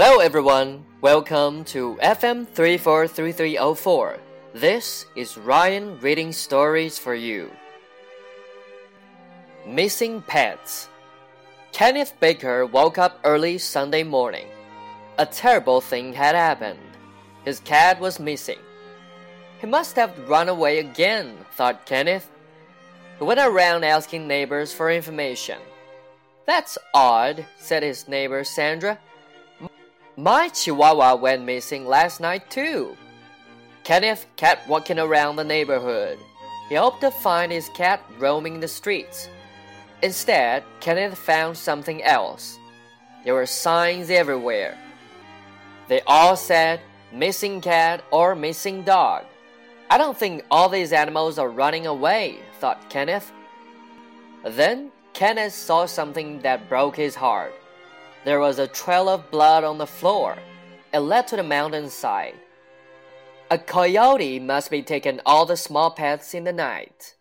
Hello everyone, welcome to FM 343304. This is Ryan reading stories for you. Missing Pets Kenneth Baker woke up early Sunday morning. A terrible thing had happened. His cat was missing. He must have run away again, thought Kenneth. He went around asking neighbors for information. That's odd, said his neighbor Sandra. My chihuahua went missing last night, too. Kenneth kept walking around the neighborhood. He hoped to find his cat roaming the streets. Instead, Kenneth found something else. There were signs everywhere. They all said, missing cat or missing dog. I don't think all these animals are running away, thought Kenneth. Then Kenneth saw something that broke his heart. There was a trail of blood on the floor. It led to the mountainside. A coyote must be taking all the small pets in the night.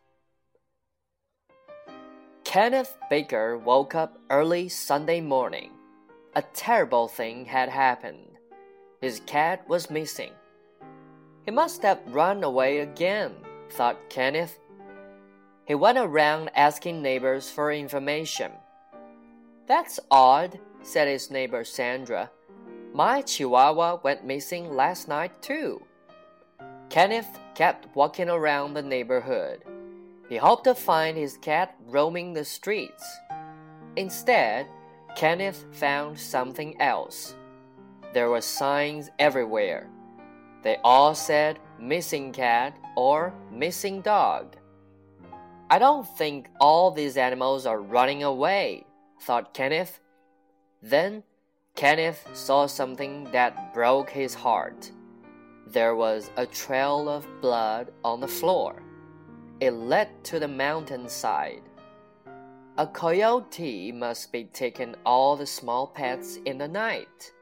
Kenneth Baker woke up early Sunday morning. A terrible thing had happened. His cat was missing. He must have run away again, thought Kenneth. He went around asking neighbors for information. That's odd, said his neighbor Sandra. My chihuahua went missing last night, too. Kenneth kept walking around the neighborhood. He hoped to find his cat roaming the streets. Instead, Kenneth found something else. There were signs everywhere. They all said missing cat or missing dog. I don't think all these animals are running away, thought Kenneth. Then Kenneth saw something that broke his heart. There was a trail of blood on the floor. It led to the mountainside. A coyote must be taking all the small pets in the night.